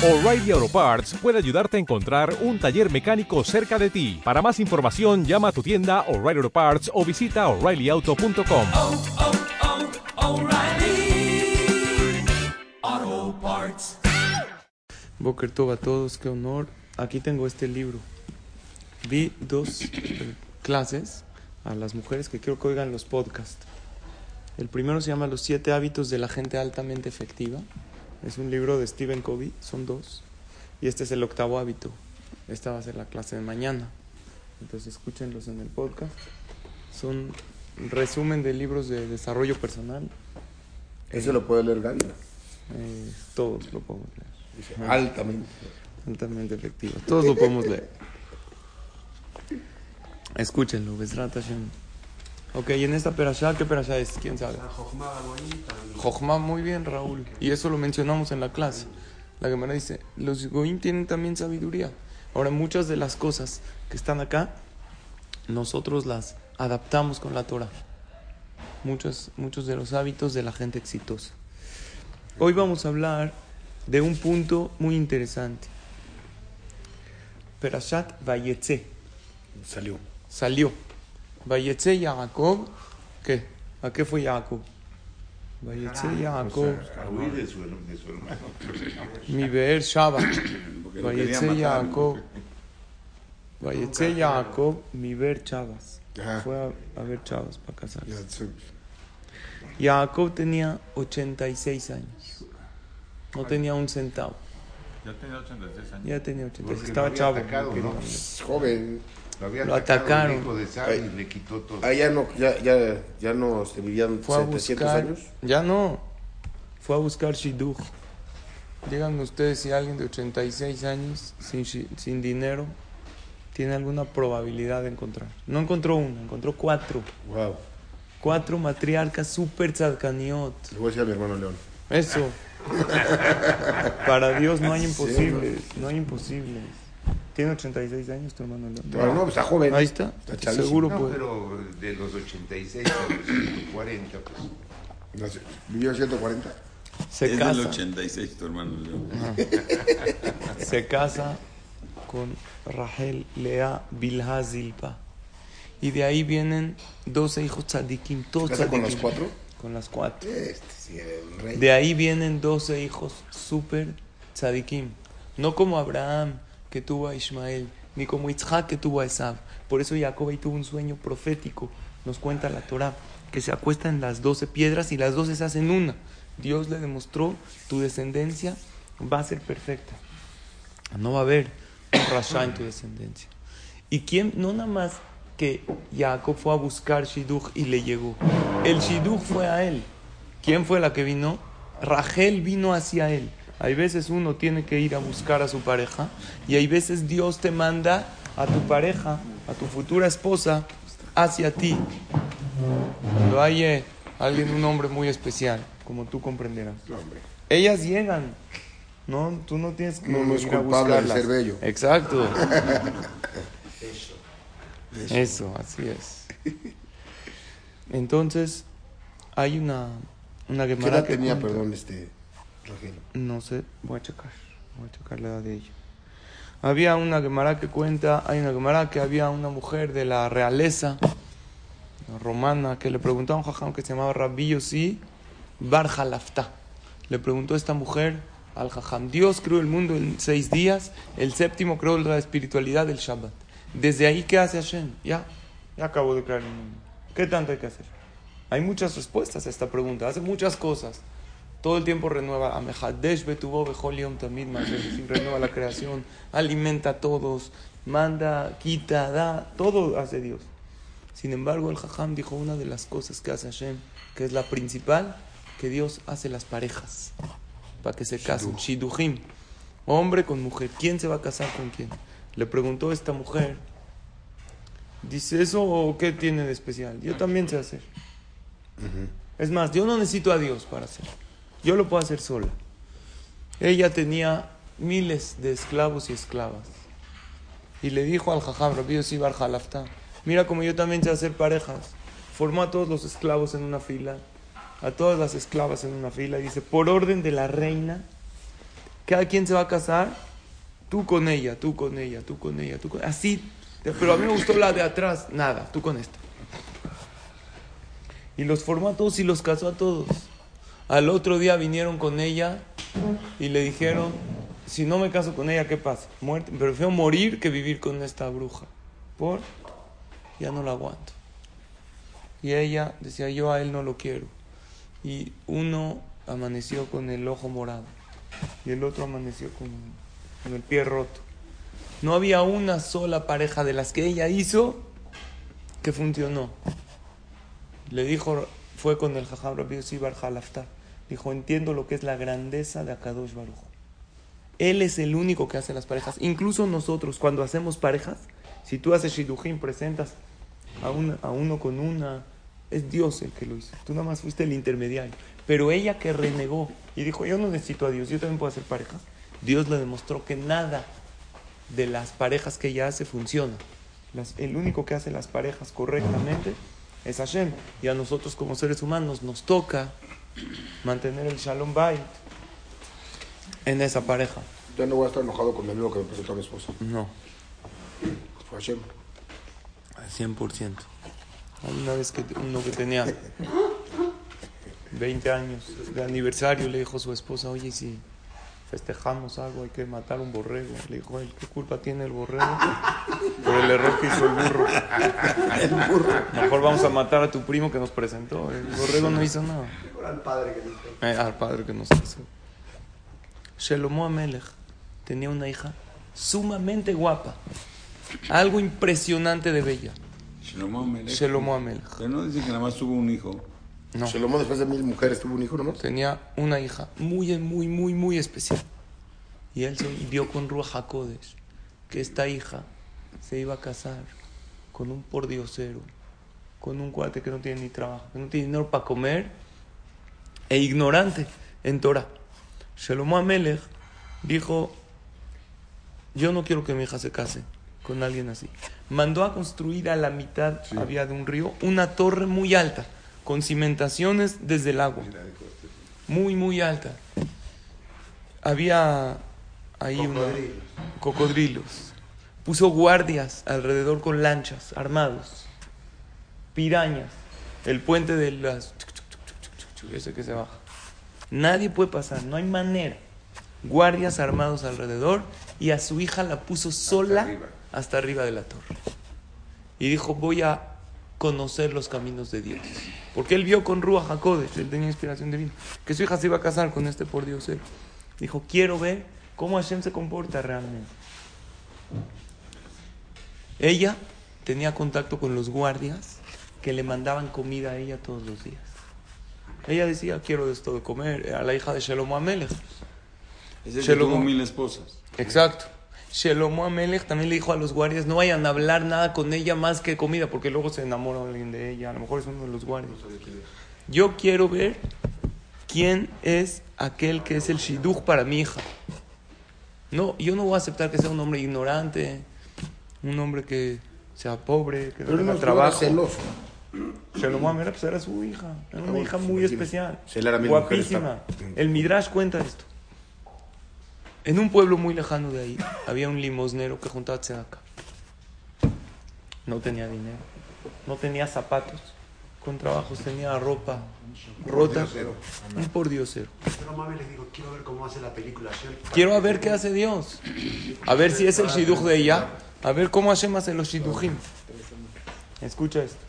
O'Reilly Auto Parts puede ayudarte a encontrar un taller mecánico cerca de ti. Para más información, llama a tu tienda O'Reilly Auto Parts o visita oreillyauto.com. oh, oh. Boker Tov a todos, qué honor. Aquí tengo este libro. Vi dos eh, clases a las mujeres que quiero que oigan los podcasts. El primero se llama Los siete hábitos de la gente altamente efectiva. Es un libro de Stephen Covey, son dos. Y este es el octavo hábito. Esta va a ser la clase de mañana. Entonces escúchenlos en el podcast. Son resumen de libros de desarrollo personal. ¿Eso lo puede leer Gandhi? Eh, todos lo podemos leer. Altamente. altamente efectivo. Todos lo podemos leer. Escúchenlo, Besrat Hashem. Ok, y en esta perashá, ¿qué perashá es? ¿Quién sabe? Jochma, muy bien, Raúl. Y eso lo mencionamos en la clase. La Gemara dice, los goim tienen también sabiduría. Ahora, muchas de las cosas que están acá, nosotros las adaptamos con la Torah. Muchos, muchos de los hábitos de la gente exitosa. Hoy vamos a hablar de un punto muy interesante. Perashat Vayetze Salió. salió. Vayetze Yaakov, ¿qué? ¿A qué fue Jacob? Vayetze Jacob, A huir de su, hermano. mi Beer Shaba. Matar. Jacob, Vayetze Jacob, mi Beer Chavas. Fue a, ver Chavas para casarse. Jacob tenía 86 años. No tenía un centavo. Ya tenía 86 años. Ya tenía 86. Porque lo Estaba chavo. joven. Lo había Lo atacado atacaron. el hijo de Sab y le quitó todo. Ah, ya no, ya, ya, ya no se vivían Fue a 700 buscar. años. Ya no. Fue a buscar Shidduch. Díganme ustedes si alguien de 86 años, sin, sin dinero, tiene alguna probabilidad de encontrar. No encontró uno, encontró cuatro. Wow. Cuatro matriarcas super tzadkaniot. Le voy a decir a mi hermano León. Eso. Para Dios no hay imposibles. No hay imposibles. ¿Tiene 86 años tu hermano León? Pero no, está joven. Ahí está. Está chavísimo. Seguro No, puede. pero de los 86 a los 140, pues. No sé, Vivió 140. Se es del casa. 86, tu hermano León. se casa con Rahel Lea Bilha Zilpa. Y de ahí vienen 12 hijos tzadikim, todos ¿Casa con los tzadikim. cuatro? Con las cuatro. Este sí, el rey. De ahí vienen 12 hijos super tzadikim. No como Abraham que tuvo a Ismael, ni como Isaac que tuvo a Esab. Por eso Jacob ahí tuvo un sueño profético. Nos cuenta la Torah que se acuesta en las 12 piedras y las 12 se hacen una. Dios le demostró tu descendencia va a ser perfecta. No va a haber un rasha en tu descendencia. ¿Y quién? No nada más que Jacob fue a buscar Shidduch y le llegó. El Shidduch fue a él. ¿Quién fue la que vino? Rachel vino hacia él. Hay veces uno tiene que ir a buscar a su pareja y hay veces Dios te manda a tu pareja, a tu futura esposa, hacia ti. Cuando hay eh, alguien, un hombre muy especial, como tú comprenderás. Ellas llegan. No, tú no tienes que No, no es ir a culpable de buscarlas. ser bello. Exacto. Eso, así es. Entonces, hay una, una ¿Qué edad que tenía, cuenta- perdón, este, No sé, voy a checar. Voy a checar la edad de ella. Había una Gemara que cuenta, hay una Gemara que había una mujer de la realeza romana que le preguntó a un jajam que se llamaba Rabbi Yossi Bar Jalafta. Le preguntó esta mujer al jajam, Dios creó el mundo en seis días, el séptimo creó la espiritualidad del Shabbat. Desde ahí, ¿qué hace Hashem? Ya, ya acabó de crear el mundo. ¿Qué tanto hay que hacer? Hay muchas respuestas a esta pregunta, hace muchas cosas. Todo el tiempo renueva. Amehadesh betuvo bechol yom tamid renueva la creación, alimenta a todos, manda, quita, da, todo hace Dios. Sin embargo, el Jajam dijo una de las cosas que hace Hashem, que es la principal, que Dios hace las parejas para que se casen. Shiduhim. Hombre con mujer. ¿Quién se va a casar con quién? Le preguntó esta mujer. Dice, ¿eso qué tiene de especial? Yo también sé hacer. Es más, yo no necesito a Dios para hacer. Yo lo puedo hacer sola. Ella tenía miles de esclavos y esclavas. Y le dijo al jajam, Rabbi Yossi Bar Jalafta, mira como yo también sé hacer parejas. Formó a todos los esclavos en una fila, a todas las esclavas en una fila, y dice, por orden de la reina, Cada quien se va a casar, tú con ella, tú con ella, tú con ella, tú con Así, pero a mí me gustó la de atrás, nada, tú con esta. Y los formó a todos y los casó a todos. Al otro día vinieron con ella y le dijeron, si no me caso con ella, ¿qué pasa? Muerte. Prefiero morir que vivir con esta bruja. ¿Por? Ya no la aguanto. Y ella decía, yo a él no lo quiero. Y uno amaneció con el ojo morado y el otro amaneció con, el pie roto. No había una sola pareja de las que ella hizo que funcionó. Le dijo, fue con el Jajam Rabbi. Dijo, entiendo lo que es la grandeza de Akadosh Baruj. Él es el único que hace las parejas. Incluso nosotros, cuando hacemos parejas, si tú haces Shidujim, presentas a, una- a uno con una, es Dios el que lo hizo. Tú nada más fuiste el intermediario. Pero ella que renegó y dijo, yo no necesito a Dios, yo también puedo hacer parejas. Dios le demostró que nada de las parejas que ella hace funciona. El único que hace las parejas correctamente es Hashem. Y a nosotros como seres humanos nos toca mantener el Shalom Bait en esa pareja. Yo no voy a estar enojado con mi amigo que me presentó a mi esposa. No, Fue Hashem. al 100%. Hay una vez que uno que tenía 20 años de aniversario le dijo a su esposa, oye, si festejamos algo hay que matar un borrego. Le dijo él, ¿qué culpa tiene el borrego por el error que hizo el burro? Mejor vamos a matar a tu primo que nos presentó. El borrego no hizo nada. Al padre que me Eh, al padre que nos hizo. Shelomo Amelech tenía una hija sumamente guapa. Algo impresionante de bella. Shlomo Amelech. Shelomo Amelech. Pero no dicen que nada más tuvo un hijo. No. Después de mil mujeres tuvo un hijo nomás. tenía una hija muy, muy, muy, muy especial. Y él se vio con Ruach HaKodesh que esta hija se iba a casar con un pordiosero, con un cuate que no tiene ni trabajo, que no tiene dinero para comer, e ignorante en Torah. Shelomo Amelech dijo, yo no quiero que mi hija se case con alguien así. Mandó a construir a la mitad, había de un río, una torre muy alta, con cimentaciones desde el agua. Muy, muy alta. Había ahí una- cocodrilos. Puso guardias alrededor con lanchas, armados. Pirañas. El puente de las... Ese que se baja. Nadie puede pasar, no hay manera. Guardias armados alrededor y a su hija la puso sola arriba. hasta arriba de la torre. Y dijo, voy a conocer los caminos de Dios. Porque él vio con Ruach HaKodesh, él tenía inspiración divina, que su hija se iba a casar con este por Dios. Dijo, quiero ver cómo Hashem se comporta realmente. Ella tenía contacto con los guardias que le mandaban comida a ella todos los días. Ella decía, quiero esto de comer, a la hija de Shelomo Amelech. Es el que Shlomo. tuvo mil esposas. Exacto. Shelomo Amelech también le dijo a los guardias, no vayan a hablar nada con ella más que comida, porque luego se enamora alguien de ella, a lo mejor es uno de los guardias. Yo quiero ver quién es aquel que es el shidduch para mi hija. No, yo no voy a aceptar que sea un hombre ignorante, un hombre que sea pobre, que no Pero él tenga no trabajo. celoso. Shelomo Amelech pues, era su hija, era una Ah, hija muy especial, guapísima. El Midrash cuenta esto. En un pueblo muy lejano de ahí había un limosnero que juntaba tzedaká. No tenía dinero, no tenía zapatos, con trabajos tenía ropa rota, un pordiosero. Pero mami les digo, quiero ver cómo hace la película. Quiero a ver qué hace Dios, a ver si es el shidduch de ella, a ver cómo Hashem hace los shidduchim. Escucha esto.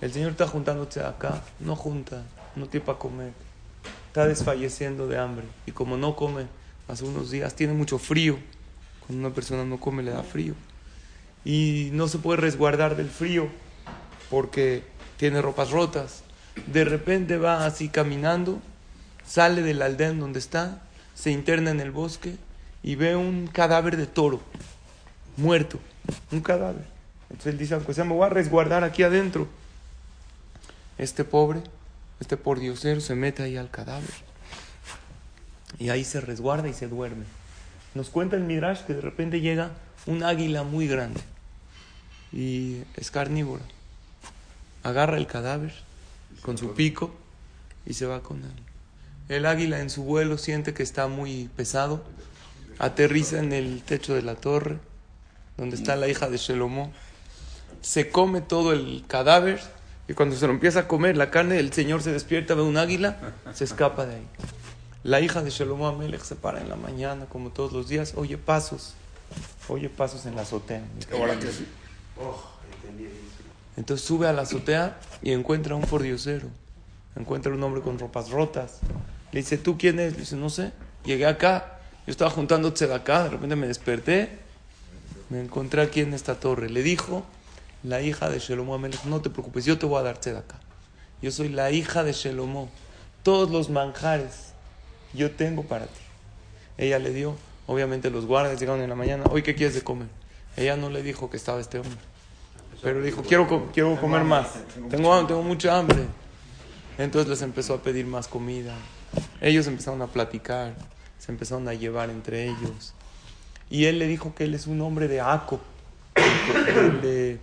El Señor está juntando acá, no junta, no tiene para comer. Está desfalleciendo de hambre. Y como no come hace unos días, tiene mucho frío. Cuando una persona no come le da frío. Y no se puede resguardar del frío porque tiene ropas rotas. De repente va así caminando, sale de la aldea donde está, se interna en el bosque y ve un cadáver de toro, muerto, un cadáver. Entonces él dice, aunque sea, me voy a resguardar aquí adentro. Este pobre, este pordiosero se mete ahí al cadáver. Y ahí se resguarda y se duerme. Nos cuenta el Midrash que de repente llega un águila muy grande y es carnívora. Agarra el cadáver con su pico y se va con él. El águila en su vuelo siente que está muy pesado. Aterriza en el techo de la torre, donde está la hija de Shelomó. Se come todo el cadáver y cuando se lo empieza a comer la carne, el señor se despierta, ve un águila, se escapa de ahí. La hija de Shelomó Amelech se para en la mañana, como todos los días, oye pasos, oye pasos en la azotea. Sí. Entonces sube a la azotea y encuentra a un pordiosero. Encuentra un hombre con ropas rotas. Le dice, ¿tú quién eres? Le dice, no sé. Llegué acá. Yo estaba juntando acá. De repente me desperté. Me encontré aquí en esta torre. Le dijo la hija de Shelomo Amelech, no te preocupes, yo te voy a dar acá. Yo soy la hija de Shelomo. Todos los manjares yo tengo para ti. Ella le dio. Obviamente los guardias llegaron en la mañana. Hoy, ¿qué quieres de comer? Ella no le dijo que estaba este hombre. Pero dijo, quiero, quiero comer más. Tengo hambre, tengo mucha hambre. Entonces les empezó a pedir más comida. Ellos empezaron a platicar. Se empezaron a llevar entre ellos. Y él le dijo que él es un hombre de Aco. De,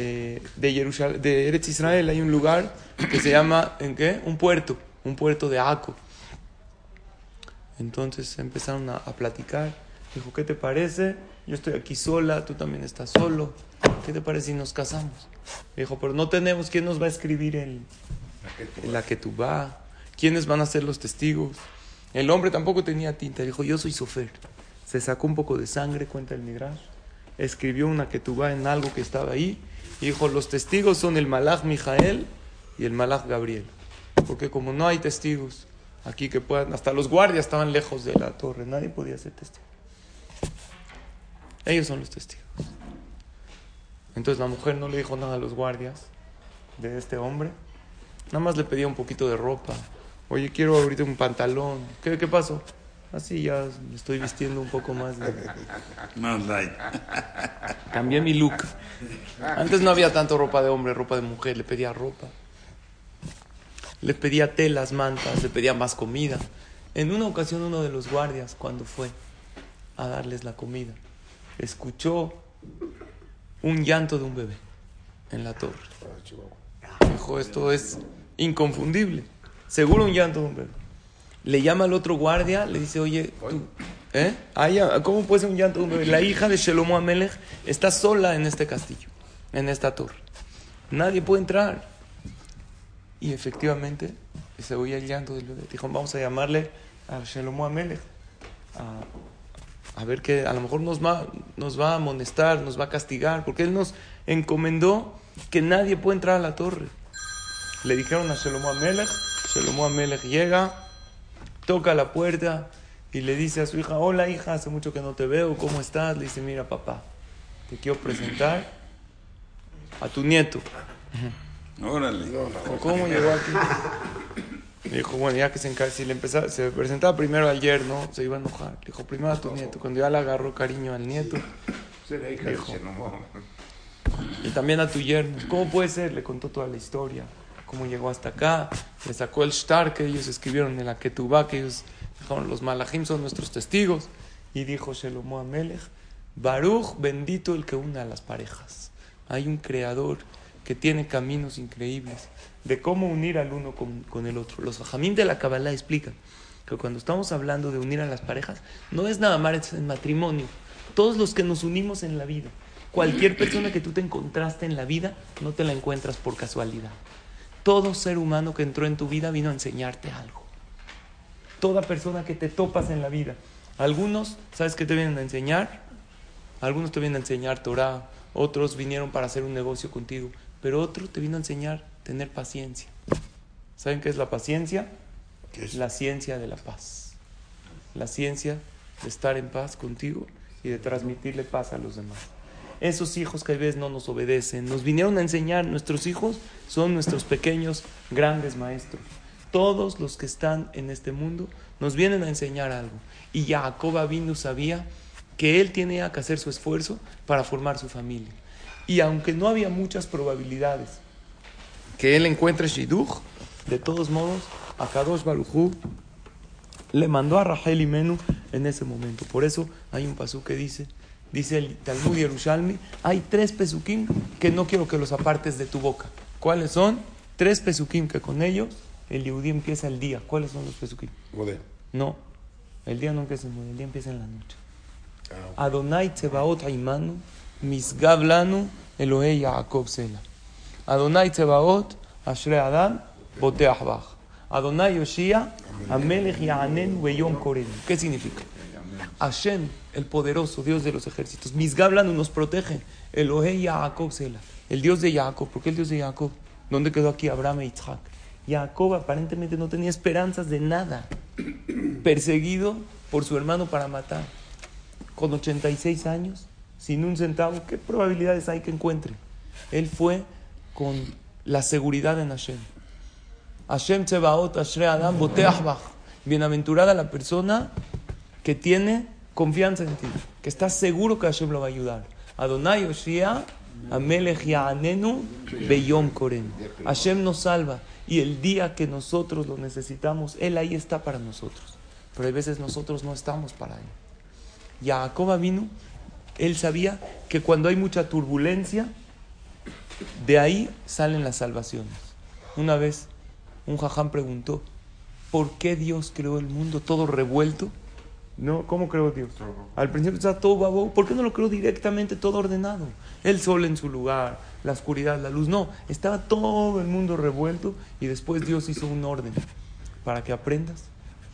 de, de Jerusalén, de Eretz Israel. Hay un lugar que se llama, ¿en qué? Un puerto. Un puerto de Aco. Entonces empezaron a, platicar. Dijo, ¿qué te parece? Yo estoy aquí sola, tú también estás solo. ¿Qué te parece si nos casamos? Dijo, pero no tenemos quién nos va a escribir el, la que tú va. ¿Quiénes van a ser los testigos? El hombre tampoco tenía tinta. Dijo, yo soy sofer. Se sacó un poco de sangre, cuenta el Midrash. Escribió una va en algo que estaba ahí. Y dijo, los testigos son el malach Mijael y el malach Gabriel. Porque como no hay testigos aquí que puedan, hasta los guardias estaban lejos de la torre, nadie podía ser testigo. Ellos son los testigos. Entonces la mujer no le dijo nada a los guardias de este hombre. Nada más le pedía un poquito de ropa. Oye, quiero ahorita un pantalón. ¿Qué, qué pasó? Así ya me estoy vistiendo un poco más. de- Más light. Cambié mi look. Antes no había tanto ropa de hombre, ropa de mujer. Le pedía ropa. Le pedía telas, mantas, le pedía más comida. En una ocasión uno de los guardias, cuando fue a darles la comida, escuchó un llanto de un bebé en la torre. Dijo, esto es inconfundible. Seguro un llanto de un bebé. Le llama al otro guardia, le dice, oye, tú, ¿eh? Ah, ¿cómo puede ser un llanto? La hija de Shelomo Amelech está sola en este castillo, en esta torre. Nadie puede entrar. Y efectivamente se oía el llanto del bebé. Dijo, vamos a llamarle a Shelomo Amelech. A, a ver que a lo mejor nos va, nos va a amonestar, nos va a castigar, porque él nos encomendó que nadie puede entrar a la torre. Le dijeron a Shelomo Amelech, Shelomo Amelech llega, toca la puerta y le dice a su hija, hola hija, hace mucho que no te veo, ¿cómo estás? Le dice, mira papá, te quiero presentar a tu nieto. Órale. ¿O ¿Cómo llegó aquí? Le dijo, bueno, ya que se encarga, si le empezaba, se presentaba primero al yerno, se iba a enojar. Le dijo, primero a tu nieto. Cuando ya le agarró cariño al nieto, de Hijo. Shelomo. y también a tu yerno. ¿Cómo puede ser? Le contó toda la historia, cómo llegó hasta acá. Le sacó el shtar que ellos escribieron en la Ketubá, que ellos dijeron, los malachim son nuestros testigos. Y dijo Shelomo Amelech, Baruch, bendito el que une a las parejas. Hay un creador que tiene caminos increíbles de cómo unir al uno con, con el otro. Los ajamín de la Kabbalah explican que cuando estamos hablando de unir a las parejas, no es nada más en matrimonio. Todos los que nos unimos en la vida, cualquier persona que tú te encontraste en la vida, no te la encuentras por casualidad. Todo ser humano que entró en tu vida vino a enseñarte algo. Toda persona que te topas en la vida. Algunos, ¿sabes qué te vienen a enseñar? Algunos te vienen a enseñar Torah, otros vinieron para hacer un negocio contigo, pero otro te vino a enseñar tener paciencia. ¿Saben qué es la paciencia? La ciencia de la paz. La ciencia de estar en paz contigo y de transmitirle paz a los demás. Esos hijos que a veces no nos obedecen, nos vinieron a enseñar, nuestros hijos son nuestros pequeños, grandes maestros. Todos los que están en este mundo nos vienen a enseñar algo. Y Jacob vino sabía que él tenía que hacer su esfuerzo para formar su familia. Y aunque no había muchas probabilidades que él encuentre Shidduch, de todos modos, a Kadosh Barujú le mandó a Rahel y Menú en ese momento. Por eso hay un pasú que dice, dice el Talmud Yerushalmi, hay tres pesukim que no quiero que los apartes de tu boca. ¿Cuáles son? Tres pesukim que con ellos el Yehudí empieza el día. ¿Cuáles son los pesukim? Modé. No, el día no empieza en el día empieza en la noche. Ah, Adonai Tzebaot Haimanu, Misgab Lanu, Elohei Yaakov Sela. Adonai Tzebaot, Ashrei Adam, Boteach Bach. Adonai Yoshia, Amelech Ya'anen Beyom Korenu. ¿Qué significa? Hashem, el poderoso, Dios de los ejércitos. Lanu nos protege. Elohei Yaakov Sela. El Dios de Jacob. ¿Por qué el Dios de Jacob? ¿Dónde quedó aquí Abraham e Isaac? Jacob aparentemente no tenía esperanzas de nada. Perseguido por su hermano para matar con 86 años, sin un centavo, ¿qué probabilidades hay que encuentre? Él fue con la seguridad en Hashem. Hashem Tzebaot, Ashrei Adam, Boteach. Bienaventurada la persona que tiene confianza en ti, que está seguro que Hashem lo va a ayudar. Adonai Oshia, Amelech Ya'anenu, Beyom Korem. Hashem nos salva y el día que nosotros lo necesitamos, Él ahí está para nosotros. Pero hay veces nosotros no estamos para Él. Jacob vino, él sabía que cuando hay mucha turbulencia, de ahí salen las salvaciones. Una vez un jaján preguntó, ¿por qué Dios creó el mundo todo revuelto? No, ¿cómo creó Dios? Al principio estaba todo babo, ¿por qué no lo creó directamente todo ordenado? El sol en su lugar, la oscuridad, la luz, no, estaba todo el mundo revuelto y después Dios hizo un orden para que aprendas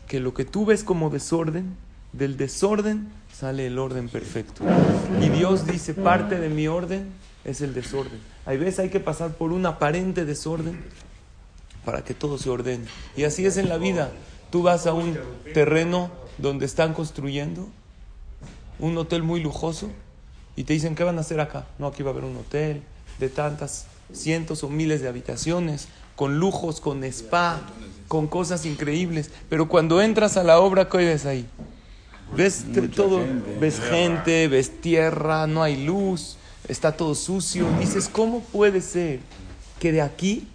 que lo que tú ves como desorden, del desorden sale el orden perfecto. Y Dios dice, parte de mi orden es el desorden. Hay veces hay que pasar por un aparente desorden para que todo se ordene. Y así es en la vida. Tú vas a un terreno donde están construyendo un hotel muy lujoso y te dicen, ¿qué van a hacer acá? No, aquí va a haber un hotel de tantas cientos o miles de habitaciones, con lujos, con spa, con cosas increíbles. Pero cuando entras a la obra, ¿qué ves ahí? Ves todo, ves gente, ves tierra, no hay luz, está todo sucio. Dices, ¿cómo puede ser que de aquí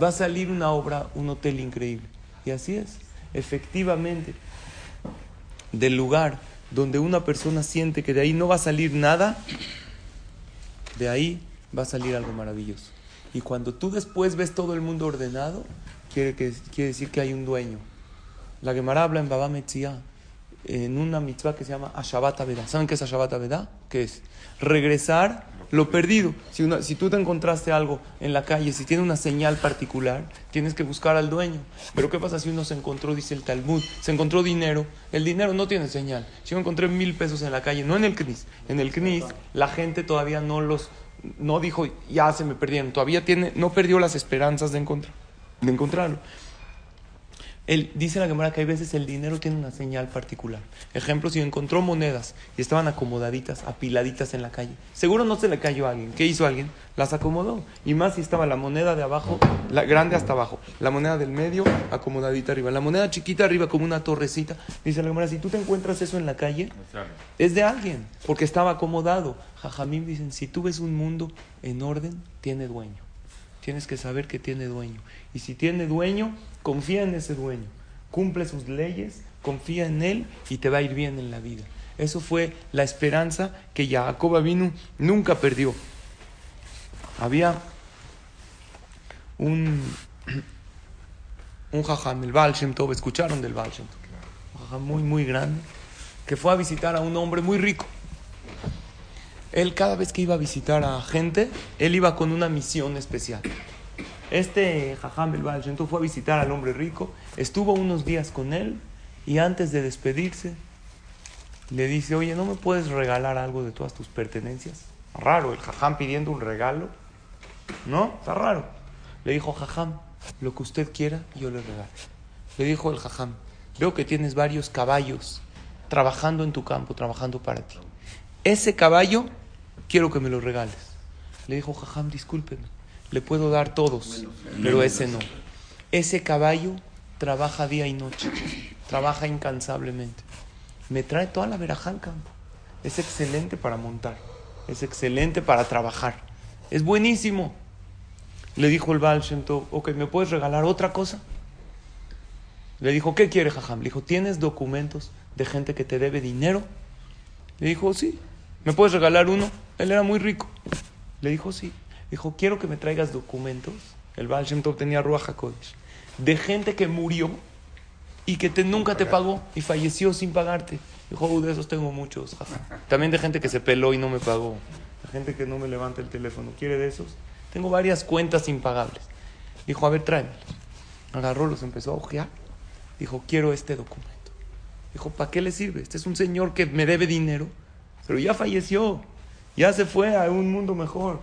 va a salir una obra, un hotel increíble? Y así es, efectivamente, del lugar donde una persona siente que de ahí no va a salir nada, de ahí va a salir algo maravilloso. Y cuando tú después ves todo el mundo ordenado, quiere, que, quiere decir que hay un dueño. La Gemara habla en Baba Metzia, en una mitzvah que se llama Ashabat Aveda. ¿Saben qué es Ashabat Aveda? ¿Qué es? Regresar lo perdido. Si, una- si tú te encontraste algo en la calle, si tiene una señal particular, tienes que buscar al dueño. Pero ¿qué pasa si uno se encontró, dice el Talmud, se encontró dinero? El dinero no tiene señal. Si yo encontré mil pesos en la calle, no en el CNIS, en el CNIS la gente todavía no los, no dijo, ya se me perdieron, todavía tiene, no perdió las esperanzas de, encontrar, de encontrarlo. Dice la Gemara que hay veces el dinero tiene una señal particular. Ejemplo, si encontró monedas y estaban acomodaditas, apiladitas en la calle, seguro no se le cayó a alguien. ¿Qué hizo alguien? Las acomodó. Y más si estaba la moneda de abajo, la grande hasta abajo, la moneda del medio acomodadita arriba, la moneda chiquita arriba como una torrecita. Dice la Gemara, si tú te encuentras eso en la calle, es de alguien, porque estaba acomodado. Jajamim dicen, si tú ves un mundo en orden, tiene dueño. Tienes que saber que tiene dueño. Y si tiene dueño, confía en ese dueño. Cumple sus leyes, confía en él y te va a ir bien en la vida. Eso fue la esperanza que Jacob vino nunca perdió. Había un, un jajam, el Baal Shem Tov, escucharon del Baal Shem Tov. Un jajam muy, muy grande, que fue a visitar a un hombre muy rico. Él cada vez que iba a visitar a gente, él iba con una misión especial. Este Jajam el Baal fue a visitar al hombre rico, estuvo unos días con él y antes de despedirse le dice, oye, ¿no me puedes regalar algo de todas tus pertenencias? Raro, el Jajam pidiendo un regalo. ¿No? Está raro. Le dijo, Jajam, lo que usted quiera, yo le regalo. Le dijo el Jajam, veo que tienes varios caballos trabajando en tu campo, trabajando para ti. Ese caballo quiero que me lo regales. Le dijo, Jajam, discúlpeme, le puedo dar todos, pero ese no. Ese caballo trabaja día y noche, trabaja incansablemente. Me trae toda la verajá al campo. Es excelente para montar, es excelente para trabajar, es buenísimo. Le dijo el Baal Shem Tov, ok, ¿me puedes regalar otra cosa? Le dijo, ¿qué quiere Jajam? Le dijo, ¿tienes documentos de gente que te debe dinero? Le dijo, sí. ¿Me puedes regalar uno? Él era muy rico. Le dijo, sí. Dijo, quiero que me traigas documentos. El Baal Shem Tov tenía Ruach HaKodesh. de gente que murió y que te- nunca te pagó y falleció sin pagarte. Dijo, "Uh, de esos tengo muchos. jaja". También de gente que se peló y no me pagó. De gente que no me levanta el teléfono. ¿Quiere de esos? Tengo varias cuentas impagables. Dijo, a ver, tráemelos. Agarró, los empezó a ojear. Dijo, quiero este documento. Dijo, ¿para qué le sirve? Este es un señor que me debe dinero, pero ya falleció. Ya se fue a un mundo mejor.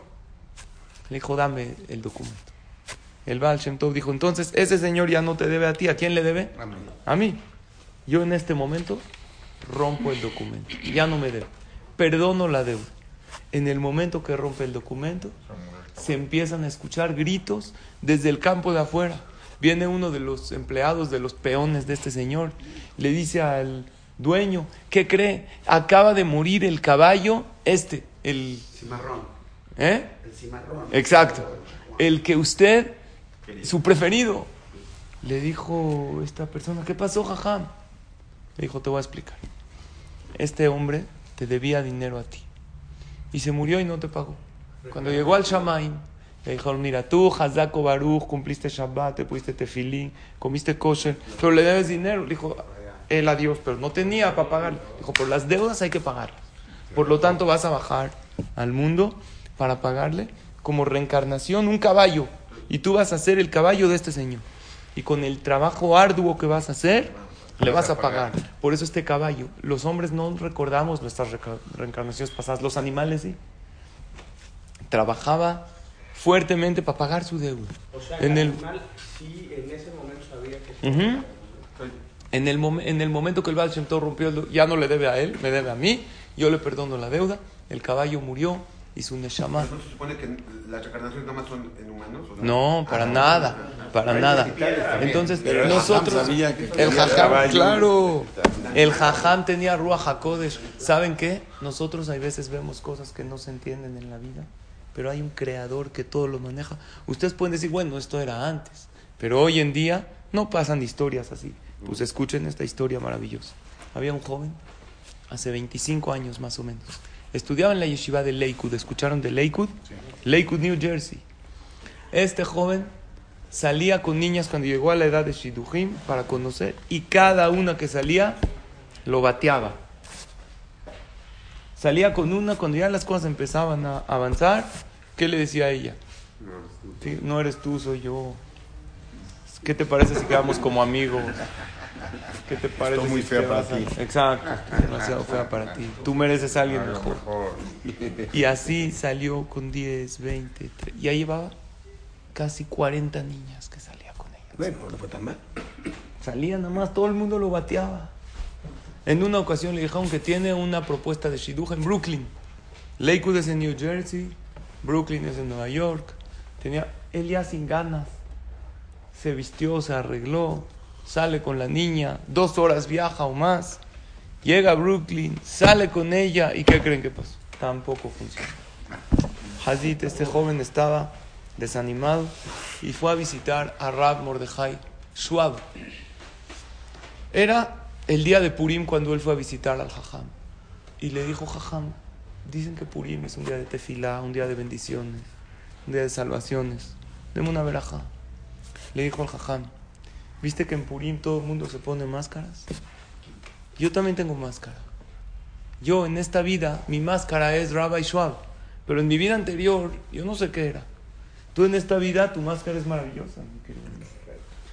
Le dijo, dame el documento. El Baal Shem Tov dijo, entonces ese señor ya no te debe a ti. ¿A quién le debe? A mí. Yo en este momento rompo el documento. Ya no me debe. Perdono la deuda. En el momento que rompe el documento, se empiezan a escuchar gritos desde el campo de afuera. Viene uno de los empleados, de los peones de este señor, le dice al dueño, ¿qué cree? Acaba de morir el caballo, este, el... Cimarrón. ¿Eh? Exacto. El que usted, su preferido. Le dijo esta persona, ¿qué pasó, jajam? Le dijo, te voy a explicar. Este hombre te debía dinero a ti. Y se murió y no te pagó. Cuando llegó al Shamaim, le dijeron, mira, tú, Hazako Baruch, cumpliste Shabbat, te pusiste tefilín, comiste kosher, pero le debes dinero. Le dijo, él a Dios, pero no tenía para pagar. Dijo, por las deudas hay que pagarlas. Por lo tanto, vas a bajar al mundo para pagarle como reencarnación un caballo. Y tú vas a ser el caballo de este señor. Y con el trabajo arduo que vas a hacer, le vas a pagar. Por eso este caballo, los hombres no recordamos nuestras reencarnaciones pasadas, los animales sí. Trabajaba fuertemente para pagar su deuda. O sea, En el animal sí en ese momento sabía que. En el, mom- en el momento que el Baal Shem Tov rompió, el ya no le debe a él, me debe a mí, yo le perdono la deuda, el caballo murió y su Neshama. ¿Entonces se supone que las reencarnaciones nada más son en humanos? ¿o No, para nada, para nada. Entonces, Pero nosotros, el jajam, claro, el jajam tenía Ruach HaKodesh. ¿Saben qué? Nosotros hay veces vemos cosas que no se entienden en la vida, pero hay un creador que todo lo maneja. Ustedes pueden decir, bueno, esto era antes, pero hoy en día no pasan historias así. Pues escuchen esta historia maravillosa. Había un joven, hace 25 años más o menos, estudiaba en la yeshiva de Lakewood. ¿Escucharon de Lakewood? Lakewood, New Jersey. Este joven salía con niñas cuando llegó a la edad de Shidujim para conocer y cada una que salía lo bateaba. Salía con una cuando ya las cosas empezaban a avanzar. ¿Qué le decía a ella? Sí, no eres tú, soy yo. ¿Qué te parece si quedamos como amigos? ¿Qué te parece Estoy muy si fea para a- ti. Exacto, estoy demasiado fea para ti. Tú mereces a alguien mejor. Y así salió con 10, 20, 30. Ya llevaba casi 40 niñas que salía con ella. Bueno, no fue tan mal. Salía nada más, todo el mundo lo bateaba. En una ocasión le dijeron que tiene una propuesta de Shidduch en Brooklyn. Lakewood es en New Jersey, Brooklyn es en Nueva York. Tenía, él ya sin ganas. Se vistió, se arregló, sale con la niña, dos horas viaja o más. Llega a Brooklyn, sale con ella y ¿qué creen que pasó? Tampoco funcionó. Hazit, este joven estaba desanimado y fue a visitar a Rab Mordejai Schwab. Era el día de Purim cuando él fue a visitar al Jajam. Y le dijo, Jajam, dicen que Purim es un día de tefilá, un día de bendiciones, un día de salvaciones. Deme una veraja. Le dijo al Jajam, ¿viste que en Purim todo el mundo se pone máscaras? Yo también tengo máscara. Yo en esta vida, mi máscara es Rabbi Schwab. Pero en mi vida anterior, yo no sé qué era. Tú en esta vida, tu máscara es maravillosa, mi querido.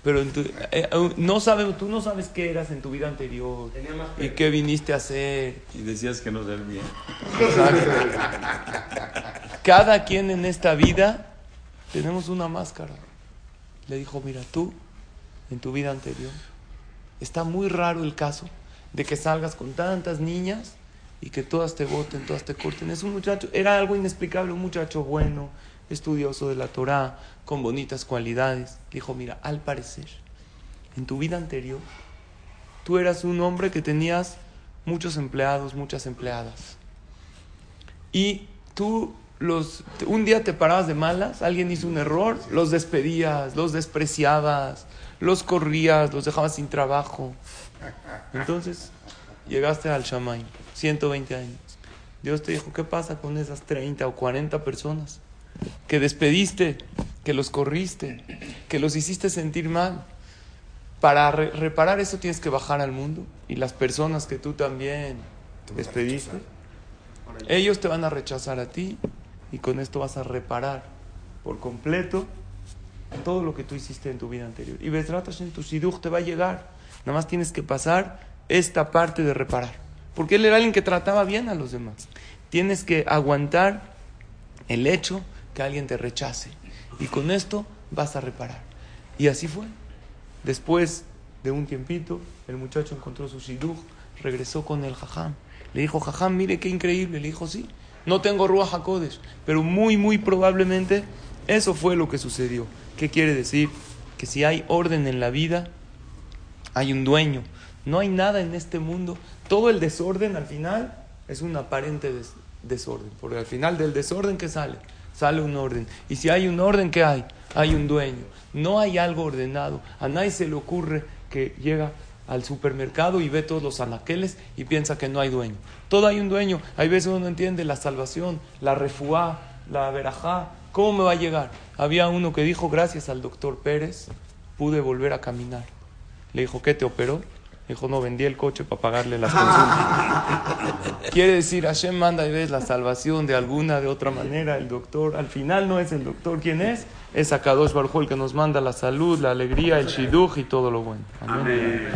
Pero en tu- eh, eh, no sabe, tú no sabes qué eras en tu vida anterior y qué viniste a hacer. Y decías que no servía. Cada quien en esta vida tenemos una máscara. Le dijo, mira, tú en tu vida anterior está muy raro el caso de que salgas con tantas niñas y que todas te voten, todas te corten. Es un muchacho, era algo inexplicable, un muchacho bueno, estudioso de la Torá, con bonitas cualidades. Dijo, mira, al parecer, en tu vida anterior, tú eras un hombre que tenías muchos empleados, muchas empleadas. Y tú los un día te parabas de malas, alguien hizo un error, los despedías, los despreciabas, los corrías, los dejabas sin trabajo. Entonces, llegaste al Shamay, 120 años. Dios te dijo, ¿qué pasa con esas 30 o 40 personas que despediste, que los corriste, que los hiciste sentir mal? para re- reparar eso tienes que bajar al mundo y las personas que tú también despediste, ellos te van a rechazar a ti y con esto vas a reparar por completo todo lo que tú hiciste en tu vida anterior. Y Bezrat en tu Shidduch te va a llegar. Nada más tienes que pasar esta parte de reparar. Porque él era alguien que trataba bien a los demás. Tienes que aguantar el hecho que alguien te rechace. Y con esto vas a reparar. Y así fue. Después de un tiempito, el muchacho encontró su Shidduch, regresó con el Jajam. Le dijo, Jajam, mire qué increíble. Le dijo, sí, no tengo Ruach HaKodesh, pero muy, muy probablemente eso fue lo que sucedió. ¿Qué quiere decir? Que si hay orden en la vida, hay un dueño. No hay nada en este mundo. Todo el desorden al final es un aparente des- desorden. Porque al final del desorden, ¿qué sale? Sale un orden. Y si hay un orden, ¿qué hay? Hay un dueño. No hay algo ordenado. A nadie se le ocurre que llega al supermercado y ve todos los anaqueles y piensa que no hay dueño. Todo hay un dueño. Hay veces uno no entiende la salvación, la refuá, la verajá. ¿Cómo me va a llegar? Había uno que dijo, gracias al doctor Pérez, pude volver a caminar. Le dijo, ¿qué te operó? Le dijo, no, vendí el coche para pagarle las consultas. Quiere decir, Hashem manda y ves la salvación de alguna, de otra manera. El doctor, al final no es el doctor. ¿Quién es? Es Akadosh Baruj el que nos manda la salud, la alegría, el shidduch y todo lo bueno. Amén.